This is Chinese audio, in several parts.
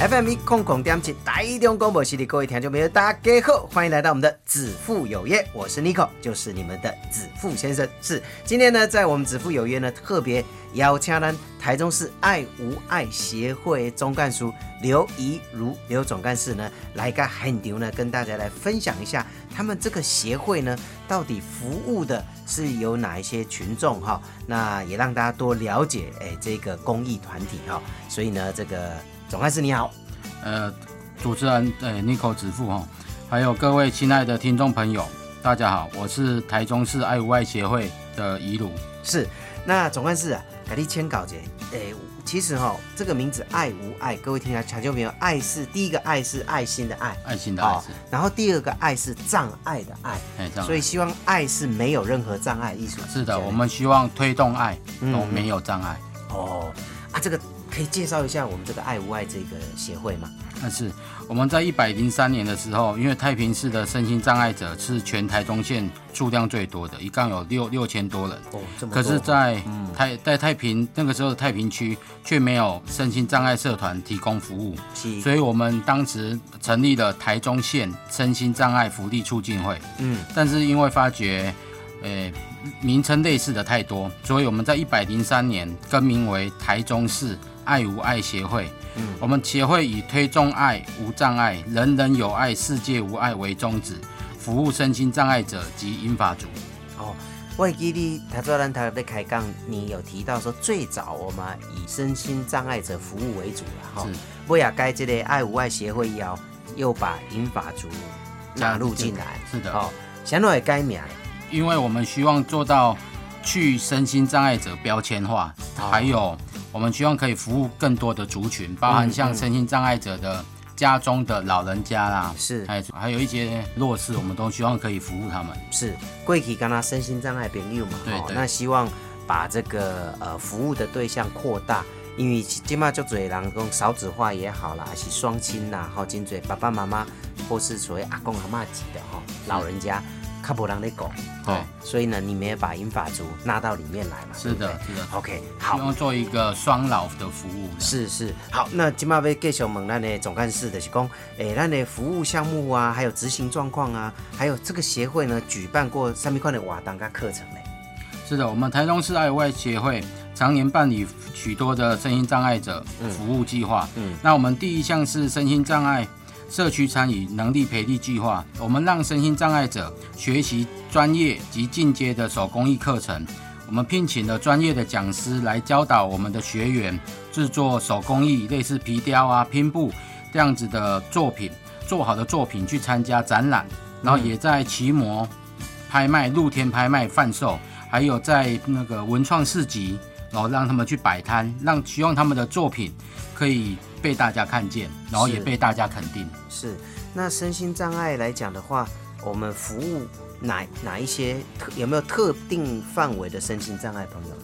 FM 一空空点起台中广播系列，各位听众朋友，大家好，欢迎来到我们的子父有约，我是 Nico，就是你们的子父先生。是今天呢，在我们子父有约呢，特别邀请呢台中市爱无爱协会总干事刘怡如刘总干事呢，来个很牛呢，跟大家来分享一下他们这个协会呢，到底服务的是有哪一些群众哈，那也让大家多了解哎这个公益团体哈，所以呢，这个。总干事你好，呃，主持人呃 n i c o 子父哈，还有各位亲爱的听众朋友，大家好，我是台中市爱无爱协会的怡鲁。是，那总干事啊，给你签稿节，诶，其实哈，这个名字爱无爱，各位听下，抢救朋友？爱是第一个爱是爱心的爱，爱心的爱，然后第二个爱是障碍的爱，所以希望爱是没有任何障碍，艺术是的，我们希望推动爱都没有障碍。哦，啊，这个。可以介绍一下我们这个爱无爱这个协会吗？那是我们在一百零三年的时候，因为太平市的身心障碍者是全台中县数量最多的，一共有六六千多人。哦，这么可是，在太在太平那个时候的太平区却没有身心障碍社团提供服务，所以我们当时成立了台中县身心障碍福利促进会。嗯，但是因为发觉，诶，名称类似的太多，所以我们在一百零三年更名为台中市。爱无爱协会，嗯，我们协会以推动爱无障碍、人人有爱、世界无爱为宗旨，服务身心障碍者及英法族。哦，我记得他昨天他在开讲，你有提到说最早我们以身心障碍者服务为主了哈。是。不要该这类爱无爱协会要又把英法族纳入进来。是的。哦，现在也改名，因为我们希望做到去身心障碍者标签化，还有。我们希望可以服务更多的族群，包含像身心障碍者的家中的老人家啦，是，还还有一些弱势，我们都希望可以服务他们。是，贵体跟他身心障碍朋友嘛，对，那希望把这个呃服务的对象扩大，因为今嘛就嘴人讲少子化也好啦，还是双亲呐，好金嘴爸爸妈妈或是所谓阿公阿妈级的哈老人家。卡普朗的狗，哦，所以呢，你们也把英法族纳到里面来嘛？是的，是的。OK，好，希望做一个双老的服务。是是，好，那今麦要继续问咱的总干事的是讲，诶，咱的服务项目啊，还有执行状况啊，还有这个协会呢，举办过三米块的瓦当噶课程呢？是的，我们台中市爱外协会常年办理许多的身心障碍者服务计划。嗯，那我们第一项是身心障碍。社区参与能力培力计划，我们让身心障碍者学习专业及进阶的手工艺课程。我们聘请了专业的讲师来教导我们的学员制作手工艺，类似皮雕啊、拼布这样子的作品，做好的作品去参加展览，然后也在奇摩拍卖、露天拍卖贩售，还有在那个文创市集，然后让他们去摆摊，让希望他们的作品可以。被大家看见，然后也被大家肯定。是，那身心障碍来讲的话，我们服务哪哪一些特有没有特定范围的身心障碍朋友呢？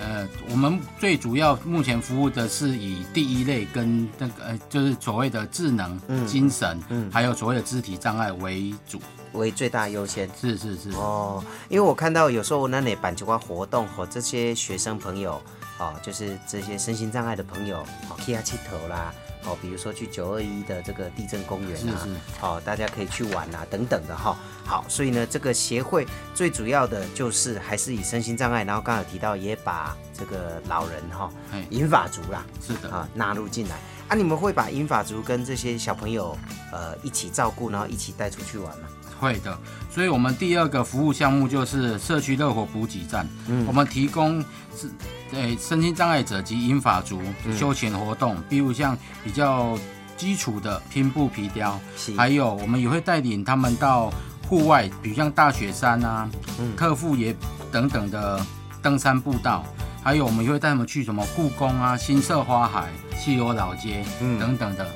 呃，我们最主要目前服务的是以第一类跟那个呃，就是所谓的智能、精神，嗯，还有所谓的肢体障碍为主，为最大优先。是是是。哦，因为我看到有时候那里板球馆活动和这些学生朋友。哦，就是这些身心障碍的朋友，哦，去下气头啦，哦，比如说去九二一的这个地震公园啊，哦，大家可以去玩啊，等等的哈。好，所以呢，这个协会最主要的就是还是以身心障碍，然后刚才提到也把这个老人哈，银发族啦，是的啊，纳入进来。啊，你们会把银发族跟这些小朋友呃一起照顾，然后一起带出去玩吗？会的，所以我们第二个服务项目就是社区热火补给站。嗯，我们提供是诶身心障碍者及英法族休闲活动，比如像比较基础的拼布皮雕，还有我们也会带领他们到户外，比如像大雪山啊、克富也等等的登山步道，还有我们也会带他们去什么故宫啊、新社花海、西游老街等等的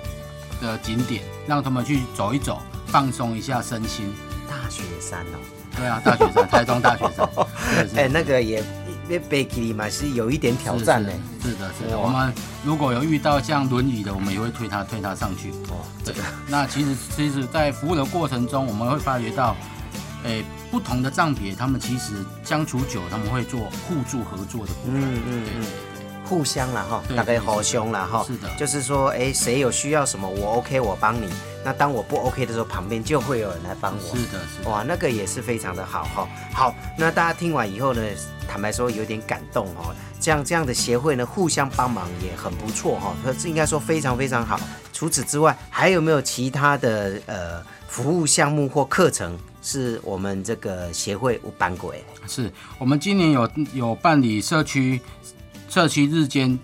的景点，让他们去走一走。放松一下身心，大雪山哦，对啊，大雪山，台中大雪山。哎，那个也那背起嘛是有一点挑战呢。是是的，是的。我们如果有遇到像轮椅的，我们也会推他推他上去。哦，这个那其实其实，在服务的过程中，我们会发觉到，诶、不同的障别，他们其实相处久，他们会做互助合作的部分。嗯嗯嗯，互相啦哈，对大概好凶啦哈。是的就是说，哎，谁有需要什么，我 OK，我帮你。那当我不 OK 的时候，旁边就会有人来帮我。是的，是的。哇，那个也是非常的好哈。好，那大家听完以后呢，坦白说有点感动哦。这样这样的协会呢，互相帮忙也很不错哈。这应该说非常非常好。除此之外，还有没有其他的呃服务项目或课程是我们这个协会有办过的？是我们今年有有办理社区社区日间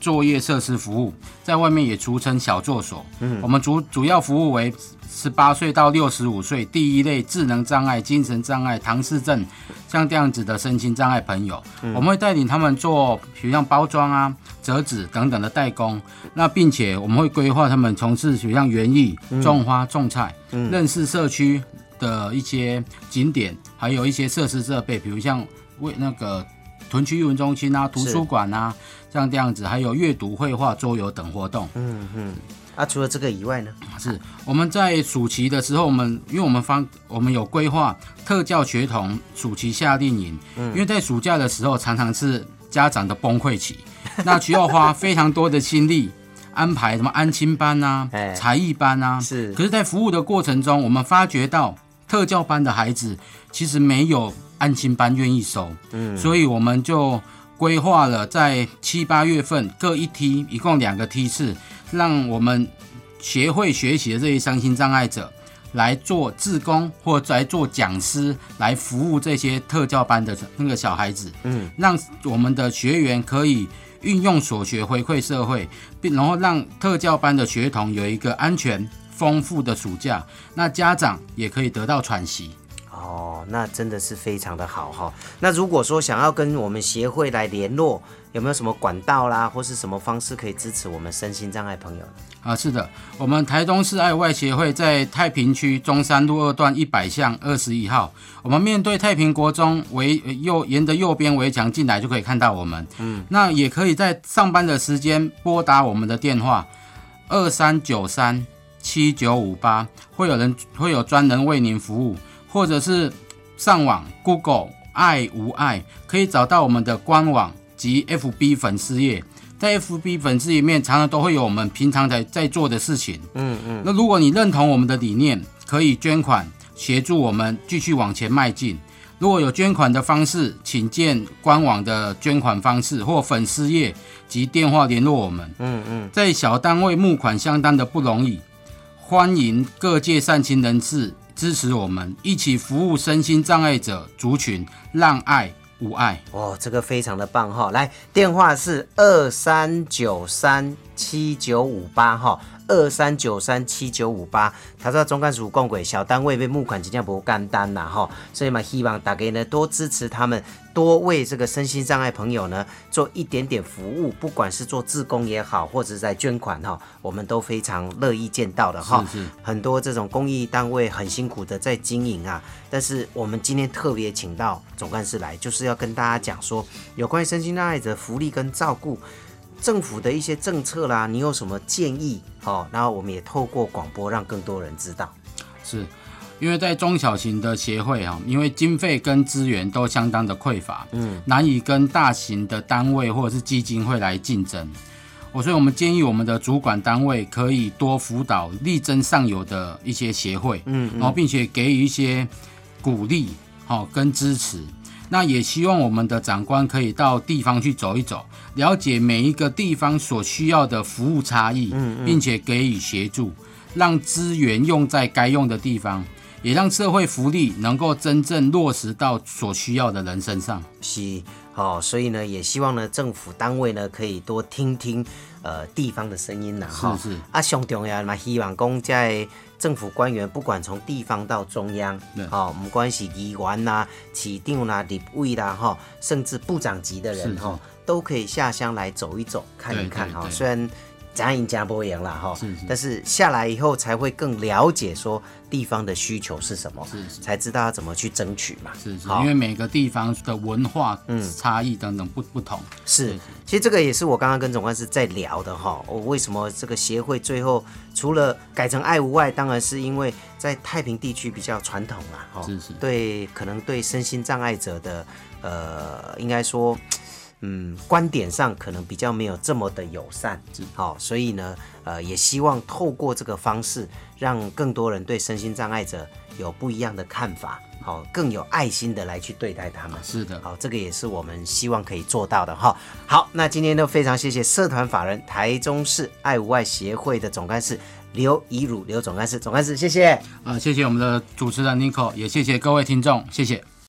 作业设施服务，在外面也俗称小作所。嗯，我们主主要服务为十八岁到六十五岁第一类智能障碍、精神障碍、唐氏症像这样子的身心障碍朋友，我们会带领他们做，比如像包装啊、折纸等等的代工。那并且我们会规划他们从事，比如像园艺、种花、种菜，认识社区的一些景点，还有一些设施设备，比如像为那个屯区艺文中心啊、图书馆啊，像这样子，还有阅读、绘画、桌游等活动。嗯嗯。啊，除了这个以外呢？是。我们在暑期的时候，我们因为我们方我们有规划特教学童暑期夏令营，因为在暑假的时候常常是家长的崩溃期，那需要花非常多的心力安排什么安亲班啊哎、才艺班啊，是。可是，在服务的过程中，我们发觉到特教班的孩子其实没有安心班愿意收，嗯，所以我们就规划了在七八月份各一梯，一共两个梯次，让我们协会学习的这些身心障碍者来做志工或来做讲师，来服务这些特教班的那个小孩子，嗯，让我们的学员可以运用所学回馈社会，并然后让特教班的学童有一个安全丰富的暑假，那家长也可以得到喘息。哦，那真的是非常的好哈。那如果说想要跟我们协会来联络，有没有什么管道啦，或是什么方式可以支持我们身心障碍朋友呢？啊，是的，我们台东市爱外协会在太平区中山路二段一百巷二十一号，我们面对太平国中围呃右沿着右边围墙进来就可以看到我们。嗯，那也可以在上班的时间拨打我们的电话二三九三七九五八，会有人会有专人为您服务，或者是上网 Google 爱无爱，可以找到我们的官网及 FB 粉丝页。在 FB 粉丝里面，常常都会有我们平常在在做的事情。嗯嗯，那如果你认同我们的理念，可以捐款协助我们继续往前迈进。如果有捐款的方式，请见官网的捐款方式或粉丝页及电话联络我们。嗯嗯，在小单位募款相当的不容易，欢迎各界善心人士支持我们，一起服务身心障碍者族群，让爱无碍。哦，这个非常的棒哈。来，电话是二三九三七九五八哈。二三九三七九五八，他说中干署共轨小单位被募款真正不干单呐哈，所以嘛，希望大家呢多支持他们，多为这个身心障碍朋友呢做一点点服务，不管是做志工也好，或者是在捐款哈，我们都非常乐意见到的哈。是是很多这种公益单位很辛苦的在经营啊，但是我们今天特别请到总干事来，就是要跟大家讲说，有关于身心障碍者福利跟照顾。政府的一些政策啦，你有什么建议？哦，然后我们也透过广播让更多人知道。是因为在中小型的协会哈，因为经费跟资源都相当的匮乏，嗯，难以跟大型的单位或者是基金会来竞争。我所以，我们建议我们的主管单位可以多辅导力争上游的一些协会，嗯，然后并且给予一些鼓励，好、跟支持。那也希望我们的长官可以到地方去走一走，了解每一个地方所需要的服务差异，并且给予协助，让资源用在该用的地方，也让社会福利能够真正落实到所需要的人身上。是，哦，所以呢，也希望呢，政府单位呢可以多听听呃地方的声音呐，哈。是是啊，上重要嘛，希望讲在政府官员，不管从地方到中央对，哦，不管是议员呐、市长啦、立委啦，哈，甚至部长级的人是哈，都可以下乡来走一走、看一看哈。虽然咱赢加波赢啦哈。是是但是下来以后才会更了解说地方的需求是什么，是是才知道要怎么去争取嘛。是是，因为每个地方的文化差异等等不不同。是其实这个也是我刚刚跟总干事在聊的哈。我为什么这个协会最后除了改成爱无外，当然是因为在太平地区比较传统啦，哈，是是对，可能对身心障碍者的呃，应该说。嗯，观点上可能比较没有这么的友善，好、所以呢，呃，也希望透过这个方式，让更多人对身心障碍者有不一样的看法，好、更有爱心的来去对待他们。是的，好，这个也是我们希望可以做到的哈。好，那今天呢，非常谢谢社团法人台中市爱无外协会的总干事刘怡汝刘总干事，总干事谢谢。呃，谢谢我们的主持人 Nico，也谢谢各位听众，谢谢。